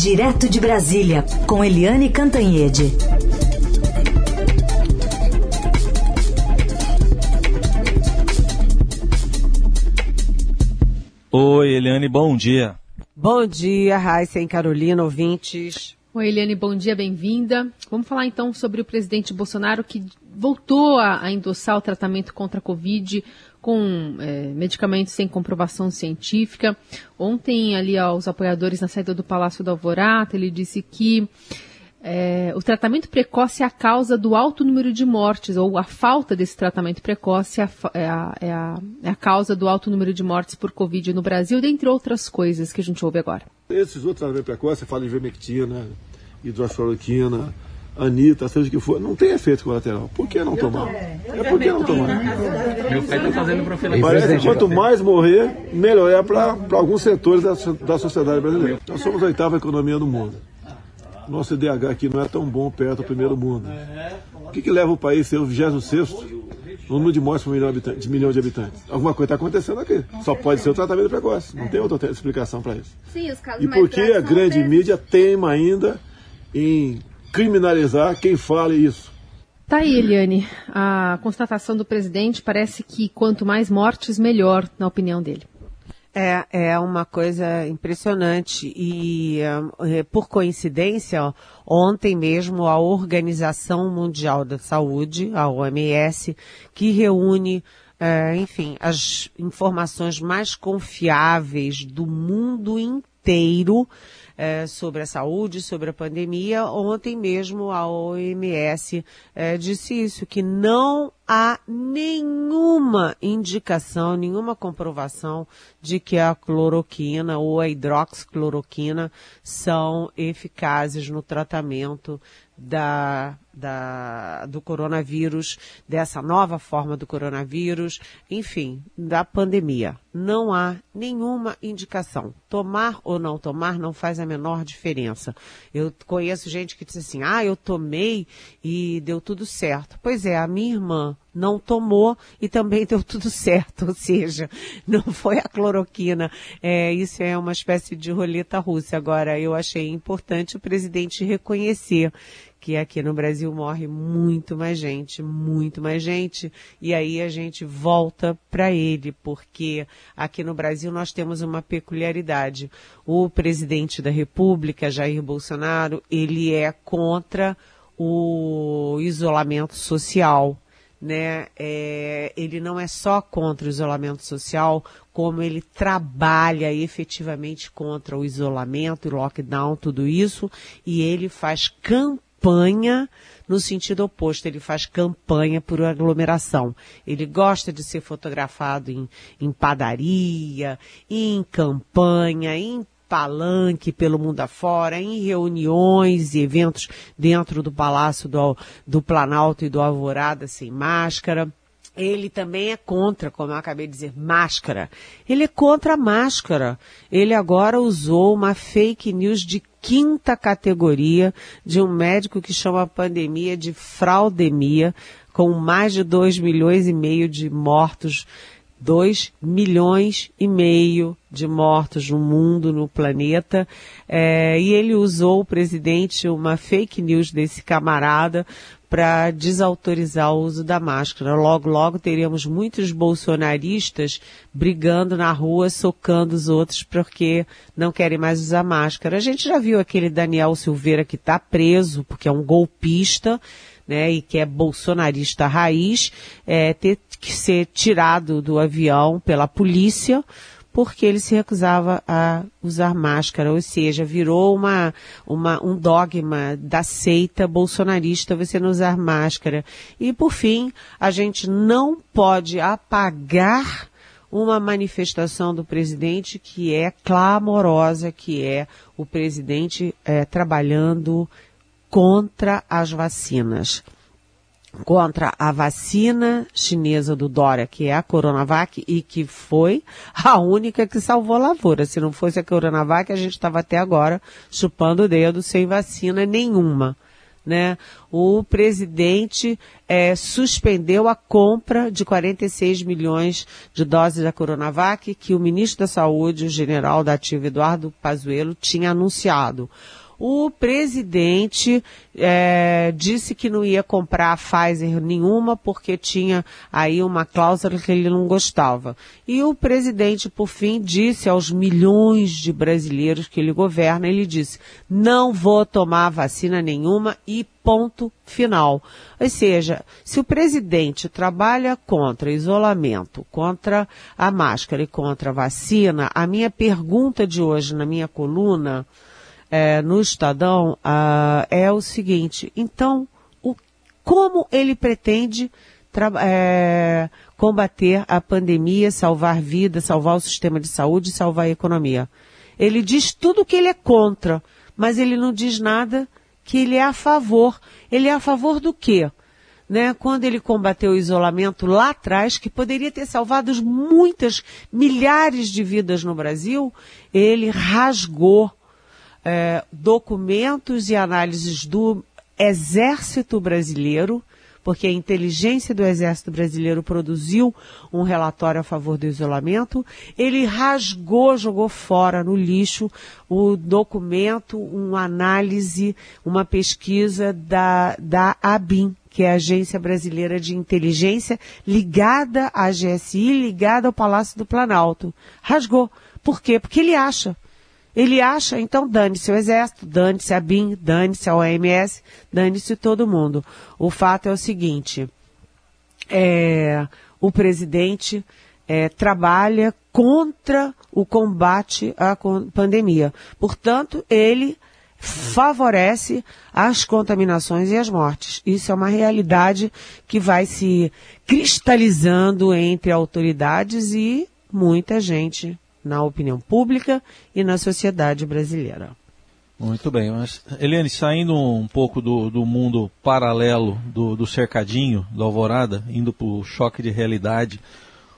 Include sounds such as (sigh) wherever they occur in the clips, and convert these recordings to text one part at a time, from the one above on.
Direto de Brasília, com Eliane Cantanhede. Oi, Eliane, bom dia. Bom dia, Raíssa e Carolina, ouvintes. Oi, Eliane, bom dia, bem-vinda. Vamos falar então sobre o presidente Bolsonaro que voltou a, a endossar o tratamento contra a Covid com é, medicamentos sem comprovação científica. Ontem, ali aos apoiadores na saída do Palácio do Alvorada, ele disse que é, o tratamento precoce é a causa do alto número de mortes, ou a falta desse tratamento precoce é a, é a, é a, é a causa do alto número de mortes por Covid no Brasil, dentre outras coisas que a gente ouve agora. Esses outros tratamentos precoces, você fala de vermectina, hidroxicloroquina, Anitta, seja o que for, não tem efeito colateral. Por que não tomar? É, é por que não tomar? Meu pai está fazendo profilaxia. Parece que quanto mais morrer, melhor é para alguns setores da, da sociedade brasileira. Nós somos a oitava economia do mundo. Nosso IDH aqui não é tão bom perto do primeiro mundo. O que, que leva o país a ser o 26 no número de mortes por milhão de milhão de habitantes? Alguma coisa está acontecendo aqui. Só pode ser o tratamento precoce. Não tem outra explicação para isso. Sim, os casos e por que a grande mídia teima ainda em criminalizar quem fale isso. Tá aí, Eliane. A constatação do presidente parece que quanto mais mortes, melhor, na opinião dele. É, é uma coisa impressionante. E, uh, por coincidência, ó, ontem mesmo a Organização Mundial da Saúde, a OMS, que reúne, uh, enfim, as informações mais confiáveis do mundo inteiro, é, sobre a saúde, sobre a pandemia. Ontem mesmo a OMS é, disse isso, que não há nenhuma indicação, nenhuma comprovação de que a cloroquina ou a hidroxicloroquina são eficazes no tratamento da da, do coronavírus, dessa nova forma do coronavírus, enfim, da pandemia. Não há nenhuma indicação. Tomar ou não tomar não faz a menor diferença. Eu conheço gente que diz assim, ah, eu tomei e deu tudo certo. Pois é, a minha irmã não tomou e também deu tudo certo, (laughs) ou seja, não foi a cloroquina. É, isso é uma espécie de roleta russa. Agora, eu achei importante o presidente reconhecer que aqui no Brasil morre muito mais gente, muito mais gente, e aí a gente volta para ele, porque aqui no Brasil nós temos uma peculiaridade. O presidente da República, Jair Bolsonaro, ele é contra o isolamento social. Né? É, ele não é só contra o isolamento social, como ele trabalha efetivamente contra o isolamento, o lockdown, tudo isso, e ele faz campanha campanha no sentido oposto, ele faz campanha por aglomeração. Ele gosta de ser fotografado em, em padaria, em campanha, em palanque pelo mundo afora, em reuniões e eventos dentro do Palácio do, do Planalto e do Alvorada sem máscara. Ele também é contra, como eu acabei de dizer, máscara. Ele é contra a máscara. Ele agora usou uma fake news de quinta categoria de um médico que chama a pandemia de fraudemia, com mais de 2 milhões e meio de mortos. 2 milhões e meio de mortos no mundo, no planeta, é, e ele usou, o presidente, uma fake news desse camarada para desautorizar o uso da máscara. Logo, logo teremos muitos bolsonaristas brigando na rua, socando os outros porque não querem mais usar máscara. A gente já viu aquele Daniel Silveira que está preso porque é um golpista, né, e que é bolsonarista raiz, é, ter que ser tirado do avião pela polícia porque ele se recusava a usar máscara, ou seja, virou uma, uma, um dogma da seita bolsonarista você não usar máscara. E por fim, a gente não pode apagar uma manifestação do presidente que é clamorosa, que é o presidente é, trabalhando contra as vacinas contra a vacina chinesa do Dória, que é a Coronavac, e que foi a única que salvou a lavoura. Se não fosse a Coronavac, a gente estava até agora chupando o dedo sem vacina nenhuma. né? O presidente é, suspendeu a compra de 46 milhões de doses da Coronavac que o ministro da Saúde, o general da ativa Eduardo Pazuello, tinha anunciado. O presidente é, disse que não ia comprar a Pfizer nenhuma porque tinha aí uma cláusula que ele não gostava. E o presidente, por fim, disse aos milhões de brasileiros que ele governa, ele disse, não vou tomar vacina nenhuma e ponto final. Ou seja, se o presidente trabalha contra isolamento, contra a máscara e contra a vacina, a minha pergunta de hoje na minha coluna é, no Estadão é o seguinte, então, o, como ele pretende é, combater a pandemia, salvar vidas, salvar o sistema de saúde, salvar a economia? Ele diz tudo que ele é contra, mas ele não diz nada que ele é a favor. Ele é a favor do quê? Né, quando ele combateu o isolamento lá atrás, que poderia ter salvado muitas, milhares de vidas no Brasil, ele rasgou é, documentos e análises do Exército Brasileiro, porque a inteligência do Exército Brasileiro produziu um relatório a favor do isolamento. Ele rasgou, jogou fora no lixo o documento, uma análise, uma pesquisa da, da ABIN, que é a Agência Brasileira de Inteligência, ligada à GSI, ligada ao Palácio do Planalto. Rasgou. Por quê? Porque ele acha ele acha, então dane-se o Exército, dane-se a BIM, dane-se a OMS, dane-se todo mundo. O fato é o seguinte, é, o presidente é, trabalha contra o combate à pandemia. Portanto, ele favorece as contaminações e as mortes. Isso é uma realidade que vai se cristalizando entre autoridades e muita gente na opinião pública e na sociedade brasileira. Muito bem, mas Eliane, saindo um pouco do, do mundo paralelo do, do cercadinho, da alvorada, indo para o choque de realidade,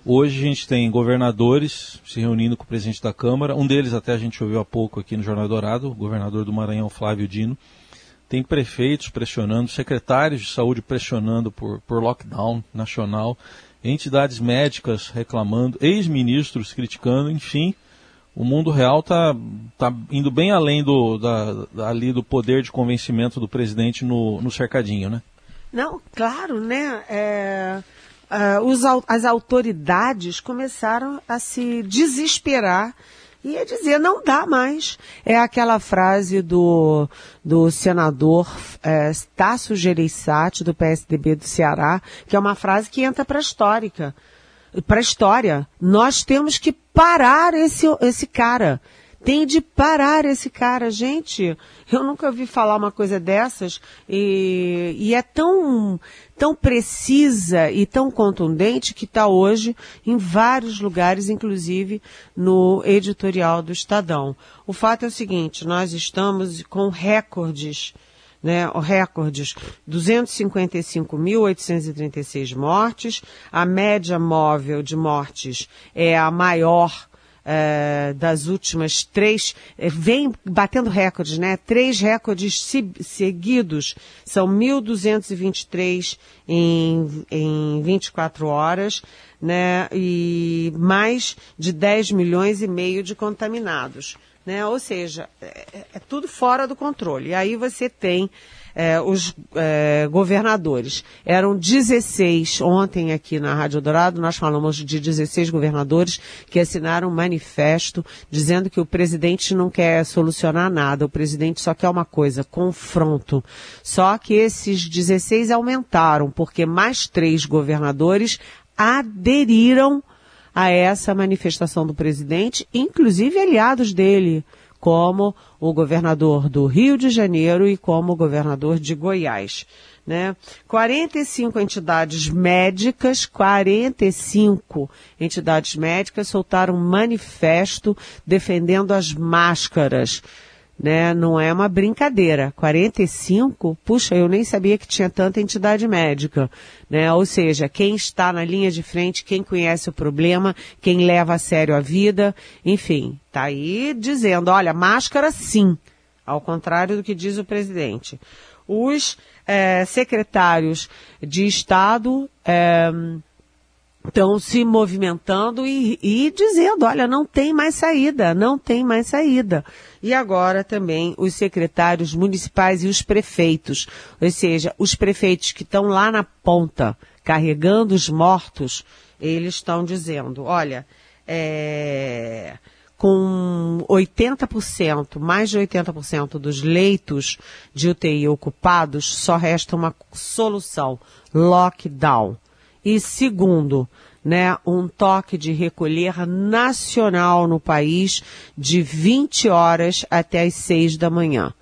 hoje a gente tem governadores se reunindo com o presidente da Câmara, um deles até a gente ouviu há pouco aqui no Jornal Dourado, o governador do Maranhão, Flávio Dino, tem prefeitos pressionando, secretários de saúde pressionando por, por lockdown nacional, entidades médicas reclamando, ex-ministros criticando, enfim, o mundo real está tá indo bem além do, da, ali do poder de convencimento do presidente no, no cercadinho, né? Não, claro, né? É, uh, os, as autoridades começaram a se desesperar ia dizer não dá mais. É aquela frase do, do senador é, Tasso Gereissati, do PSDB do Ceará, que é uma frase que entra para a histórica. Para a história. Nós temos que parar esse, esse cara. Tem de parar esse cara, gente. Eu nunca ouvi falar uma coisa dessas e, e é tão, tão precisa e tão contundente que está hoje em vários lugares, inclusive no editorial do Estadão. O fato é o seguinte, nós estamos com recordes né, recordes, 255.836 mortes, a média móvel de mortes é a maior uh, das últimas três, uh, vem batendo recordes, né? Três recordes seguidos, são 1.223 em, em 24 horas, né? E mais de 10 milhões e meio de contaminados, né? Ou seja, é, é, é tudo fora do controle. E aí você tem é, os é, governadores. Eram 16 ontem aqui na Rádio Dourado, nós falamos de 16 governadores que assinaram um manifesto dizendo que o presidente não quer solucionar nada, o presidente só quer uma coisa, confronto. Só que esses 16 aumentaram, porque mais três governadores aderiram a essa manifestação do presidente, inclusive aliados dele como o governador do Rio de Janeiro e como o governador de Goiás. Né? 45 entidades médicas, 45 entidades médicas soltaram um manifesto defendendo as máscaras né? Não é uma brincadeira. 45, puxa, eu nem sabia que tinha tanta entidade médica, né? Ou seja, quem está na linha de frente, quem conhece o problema, quem leva a sério a vida, enfim, tá aí dizendo, olha, máscara sim, ao contrário do que diz o presidente. os é, secretários de Estado é, estão se movimentando e, e, dizendo, olha, não tem mais saída, não tem mais saída. E agora também os secretários municipais e os prefeitos, ou seja, os prefeitos que estão lá na ponta, carregando os mortos, eles estão dizendo, olha, é, com 80%, mais de 80% dos leitos de UTI ocupados, só resta uma solução, lockdown. E segundo, né, um toque de recolher nacional no país de 20 horas até as 6 da manhã.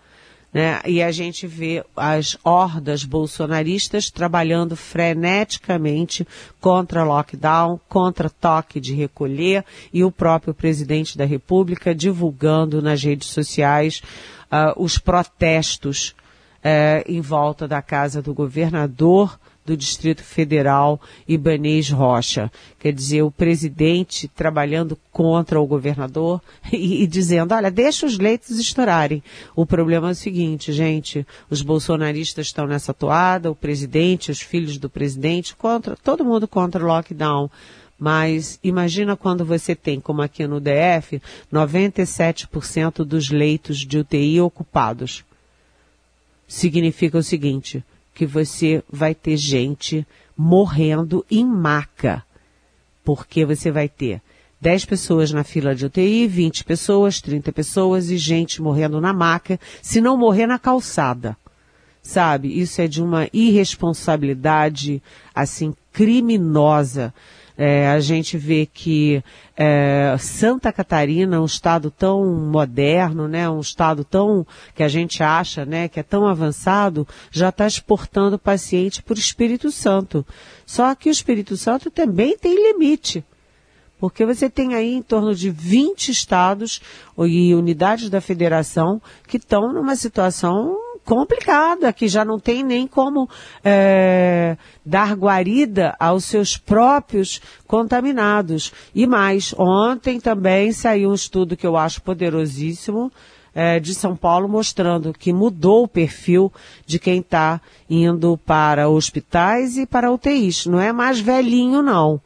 Né? E a gente vê as hordas bolsonaristas trabalhando freneticamente contra lockdown, contra toque de recolher e o próprio presidente da República divulgando nas redes sociais uh, os protestos uh, em volta da casa do governador do Distrito Federal, Ibanês Rocha. Quer dizer, o presidente trabalhando contra o governador (laughs) e, e, dizendo, olha, deixa os leitos estourarem. O problema é o seguinte, gente, os bolsonaristas estão nessa toada, o presidente, os filhos do presidente, contra, todo mundo contra o lockdown. Mas imagina quando você tem, como aqui no DF, 97% dos leitos de UTI ocupados. Significa o seguinte, que você vai ter gente morrendo em maca. Porque você vai ter 10 pessoas na fila de UTI, 20 pessoas, 30 pessoas e gente morrendo na maca, se não morrer na calçada. Sabe? Isso é de uma irresponsabilidade, assim, criminosa é, a gente vê que é, Santa Catarina, um estado tão moderno, né, um estado tão que a gente acha, né, que é tão avançado, já está exportando paciente para o Espírito Santo. Só que o Espírito Santo também tem limite. Porque você tem aí em torno de 20 estados e unidades da federação que estão numa situação complicada, que já não tem nem como é, dar guarida aos seus próprios contaminados. E mais, ontem também saiu um estudo que eu acho poderosíssimo, é, de São Paulo mostrando que mudou o perfil de quem está indo para hospitais e para UTIs. Não é mais velhinho, não.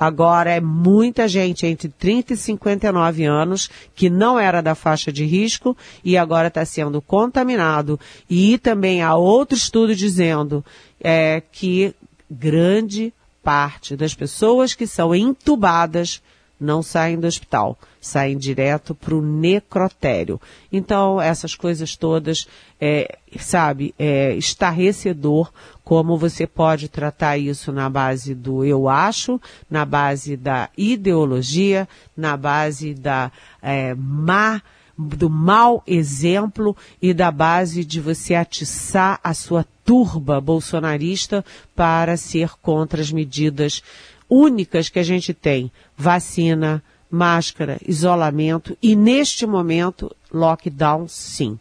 Agora é muita gente entre 30 e 59 anos que não era da faixa de risco e agora está sendo contaminado. E também há outro estudo dizendo é, que grande parte das pessoas que são entubadas não saem do hospital, saem direto para o necrotério. Então, essas coisas todas, é, sabe, é estarrecedor como você pode tratar isso na base do eu acho, na base da ideologia, na base da é, má do mau exemplo e da base de você atiçar a sua turba bolsonarista para ser contra as medidas únicas que a gente tem: vacina, máscara, isolamento e, neste momento, lockdown, sim.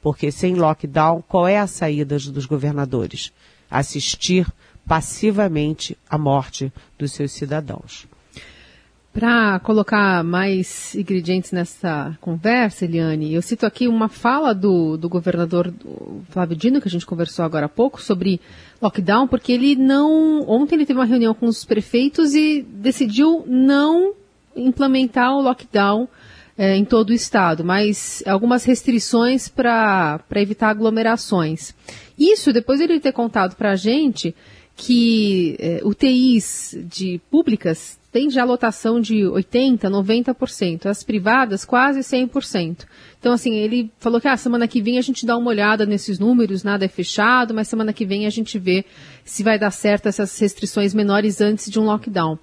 Porque sem lockdown, qual é a saída dos governadores? Assistir passivamente à morte dos seus cidadãos. Para colocar mais ingredientes nessa conversa, Eliane, eu cito aqui uma fala do, do governador Flávio Dino, que a gente conversou agora há pouco, sobre lockdown, porque ele não. Ontem ele teve uma reunião com os prefeitos e decidiu não implementar o lockdown é, em todo o estado, mas algumas restrições para evitar aglomerações. Isso, depois ele ter contado para a gente que é, UTIs de públicas tem já lotação de 80%, 90%, as privadas quase 100%. Então, assim, ele falou que a ah, semana que vem a gente dá uma olhada nesses números, nada é fechado, mas semana que vem a gente vê se vai dar certo essas restrições menores antes de um lockdown.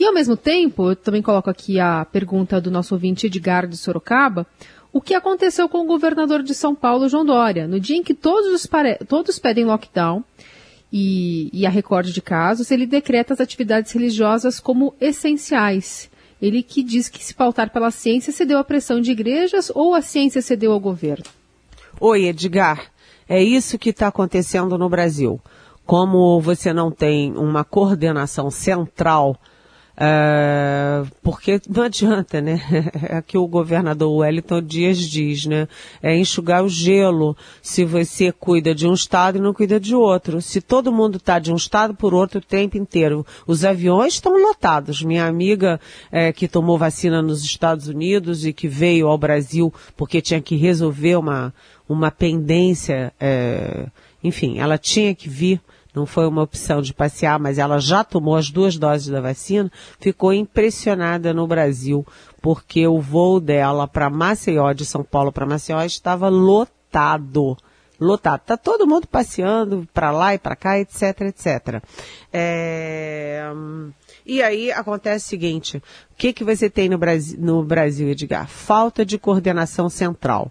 E ao mesmo tempo, eu também coloco aqui a pergunta do nosso ouvinte Edgar de Sorocaba, o que aconteceu com o governador de São Paulo, João Dória? No dia em que todos, todos pedem lockdown, e, e a recorde de casos, ele decreta as atividades religiosas como essenciais. Ele que diz que se pautar pela ciência cedeu à pressão de igrejas ou a ciência cedeu ao governo? Oi, Edgar. É isso que está acontecendo no Brasil. Como você não tem uma coordenação central Uh, porque não adianta, né? (laughs) É que o governador Wellington Dias diz, né? É enxugar o gelo se você cuida de um estado e não cuida de outro. Se todo mundo está de um estado por outro o tempo inteiro. Os aviões estão lotados. Minha amiga é, que tomou vacina nos Estados Unidos e que veio ao Brasil porque tinha que resolver uma, uma pendência, é, enfim, ela tinha que vir não foi uma opção de passear, mas ela já tomou as duas doses da vacina, ficou impressionada no Brasil, porque o voo dela para Maceió, de São Paulo para Maceió, estava lotado. Lotado. Tá todo mundo passeando para lá e para cá, etc, etc. É... E aí acontece o seguinte, o que, que você tem no Brasil, no Brasil, Edgar? Falta de coordenação central.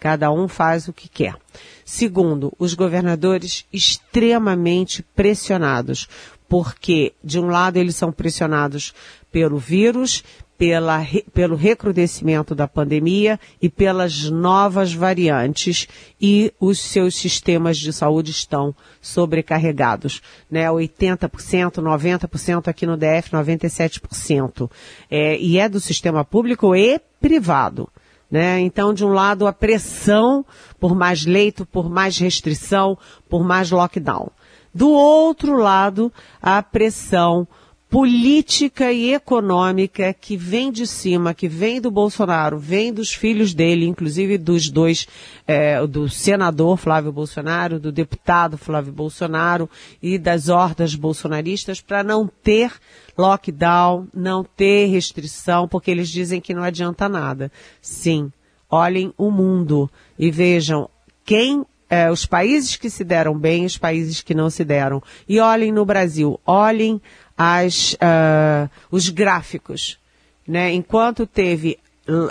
Cada um faz o que quer. Segundo, os governadores extremamente pressionados, porque, de um lado, eles são pressionados pelo vírus, pela, pelo recrudescimento da pandemia e pelas novas variantes e os seus sistemas de saúde estão sobrecarregados, né? 80%, 90% aqui no DF, 97%. É, e é do sistema público e privado. Né? Então, de um lado, a pressão por mais leito, por mais restrição, por mais lockdown. Do outro lado, a pressão política e econômica que vem de cima, que vem do Bolsonaro, vem dos filhos dele, inclusive dos dois, é, do senador Flávio Bolsonaro, do deputado Flávio Bolsonaro e das hordas bolsonaristas para não ter lockdown, não ter restrição, porque eles dizem que não adianta nada. Sim, olhem o mundo e vejam quem é, os países que se deram bem, os países que não se deram. E olhem no Brasil, olhem as, uh, os gráficos. Né? Enquanto teve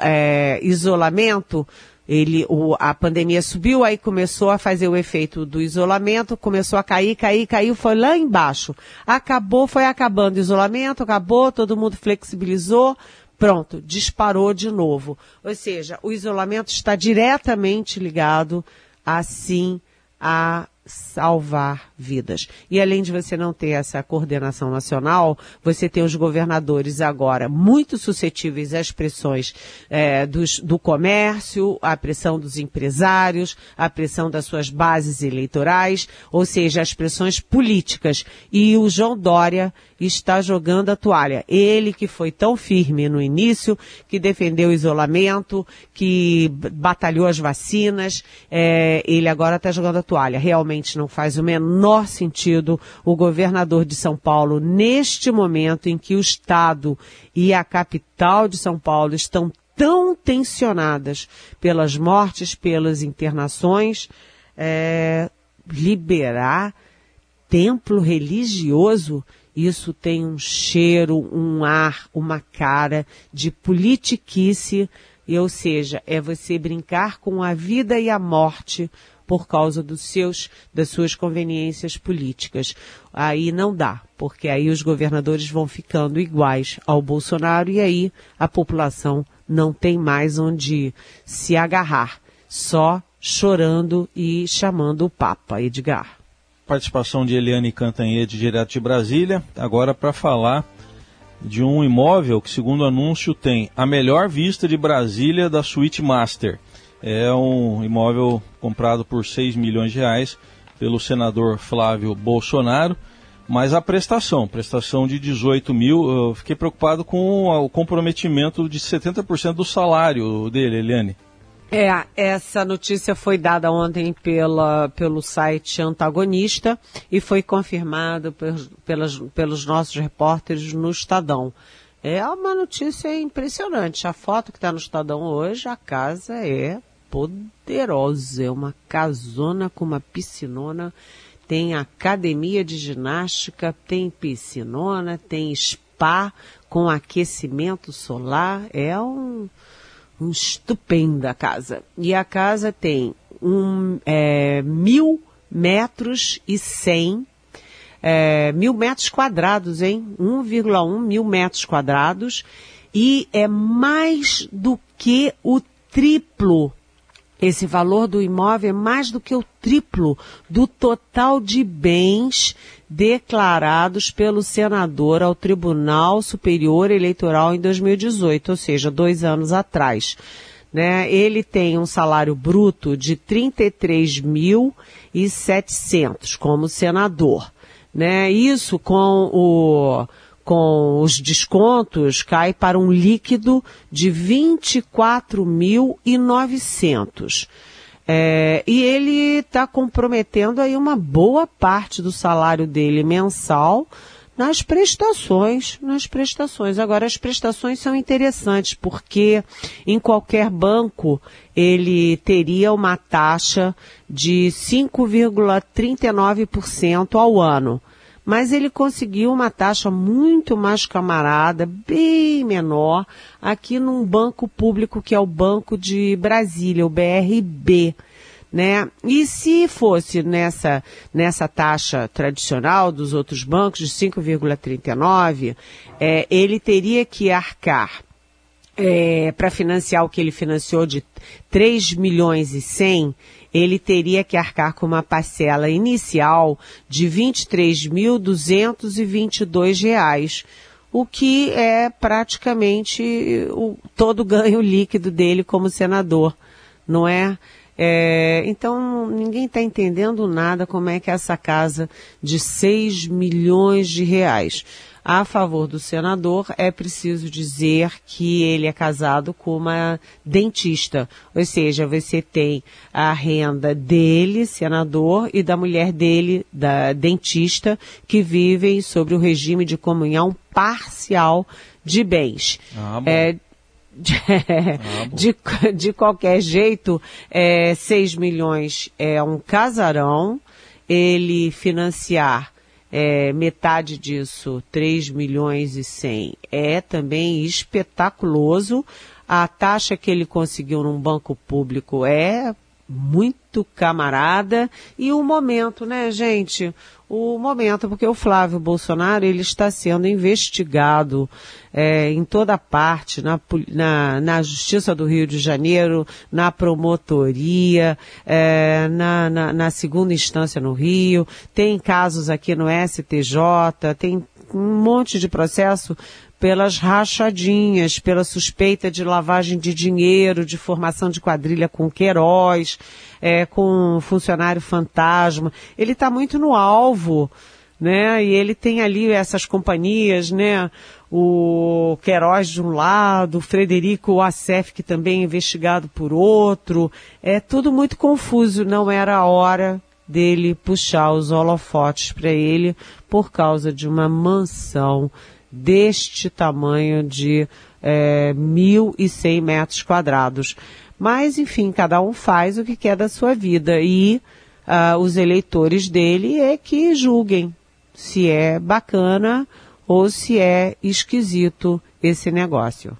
é, isolamento, ele, o, a pandemia subiu, aí começou a fazer o efeito do isolamento, começou a cair, cair, caiu, foi lá embaixo. Acabou, foi acabando o isolamento, acabou, todo mundo flexibilizou, pronto, disparou de novo. Ou seja, o isolamento está diretamente ligado, assim, a salvar vidas. E além de você não ter essa coordenação nacional, você tem os governadores agora muito suscetíveis às pressões é, dos, do comércio, à pressão dos empresários, à pressão das suas bases eleitorais, ou seja, as pressões políticas. E o João Dória está jogando a toalha. Ele que foi tão firme no início, que defendeu o isolamento, que batalhou as vacinas, é, ele agora está jogando a toalha. Realmente não faz o menor sentido o governador de São Paulo, neste momento em que o Estado e a capital de São Paulo estão tão tensionadas pelas mortes, pelas internações, é, liberar templo religioso isso tem um cheiro, um ar, uma cara de politiquice, ou seja, é você brincar com a vida e a morte por causa dos seus, das suas conveniências políticas. Aí não dá, porque aí os governadores vão ficando iguais ao Bolsonaro e aí a população não tem mais onde se agarrar, só chorando e chamando o Papa, Edgar participação de Eliane Cantanhede, direto de Brasília, agora para falar de um imóvel que, segundo o anúncio, tem a melhor vista de Brasília da Suite Master. É um imóvel comprado por 6 milhões de reais pelo senador Flávio Bolsonaro, mas a prestação, prestação de 18 mil, eu fiquei preocupado com o comprometimento de 70% do salário dele, Eliane. É, essa notícia foi dada ontem pela, pelo site Antagonista e foi confirmada pelos, pelos nossos repórteres no Estadão. É uma notícia impressionante. A foto que está no Estadão hoje, a casa é poderosa. É uma casona com uma piscinona. Tem academia de ginástica, tem piscinona, tem spa com aquecimento solar. É um uma estupenda casa. E a casa tem um, é, mil metros e cem, é, mil metros quadrados, hein? 1,1 mil metros quadrados. E é mais do que o triplo. Esse valor do imóvel é mais do que o triplo do total de bens declarados pelo senador ao Tribunal Superior Eleitoral em 2018, ou seja, dois anos atrás. Né? Ele tem um salário bruto de 33.700 como senador. Né? Isso com o com os descontos cai para um líquido de 24.900. É, e ele está comprometendo aí uma boa parte do salário dele mensal nas prestações, nas prestações. Agora, as prestações são interessantes porque em qualquer banco ele teria uma taxa de 5,39% ao ano mas ele conseguiu uma taxa muito mais camarada, bem menor, aqui num banco público que é o Banco de Brasília, o BRB. Né? E se fosse nessa, nessa taxa tradicional dos outros bancos de 5,39, é, ele teria que arcar é, para financiar o que ele financiou de 3 milhões e 100, ele teria que arcar com uma parcela inicial de R$ 23.222, o que é praticamente o, todo o ganho líquido dele como senador, não é? É, então, ninguém está entendendo nada como é que é essa casa de 6 milhões de reais a favor do senador, é preciso dizer que ele é casado com uma dentista. Ou seja, você tem a renda dele, senador, e da mulher dele, da dentista, que vivem sobre o regime de comunhão parcial de bens. Ah, é, de, ah, de, de, qualquer jeito, é, 6 milhões é um casarão, ele financiar é, metade disso, 3 milhões e 100, é também espetaculoso. A taxa que ele conseguiu num banco público é muito camarada e o momento, né, gente? O momento, porque o Flávio Bolsonaro ele está sendo investigado é, em toda parte, na, na, na, Justiça do Rio de Janeiro, na promotoria, é, na, na, na segunda instância no Rio, tem casos aqui no STJ, tem um monte de processo pelas rachadinhas, pela suspeita de lavagem de dinheiro, de formação de quadrilha com Queiroz, é, com funcionário fantasma. Ele está muito no alvo, né? E ele tem ali essas companhias, né? O Queiroz de um lado, o Frederico Assef, que também é investigado por outro. É tudo muito confuso, não era a hora dele puxar os holofotes para ele por causa de uma mansão deste tamanho de é, 1.100 metros quadrados. Mas, enfim, cada um faz o que quer da sua vida e uh, os eleitores dele é que julguem se é bacana ou se é esquisito esse negócio.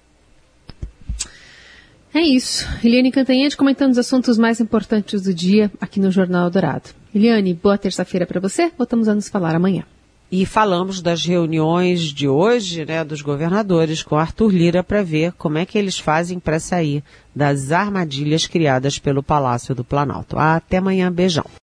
É isso. Eliane Cantanhede comentando os assuntos mais importantes do dia aqui no Jornal Dourado. Eliane, boa terça-feira para você. Voltamos a nos falar amanhã. E falamos das reuniões de hoje, né, dos governadores com Arthur Lira para ver como é que eles fazem para sair das armadilhas criadas pelo Palácio do Planalto. Até amanhã, beijão.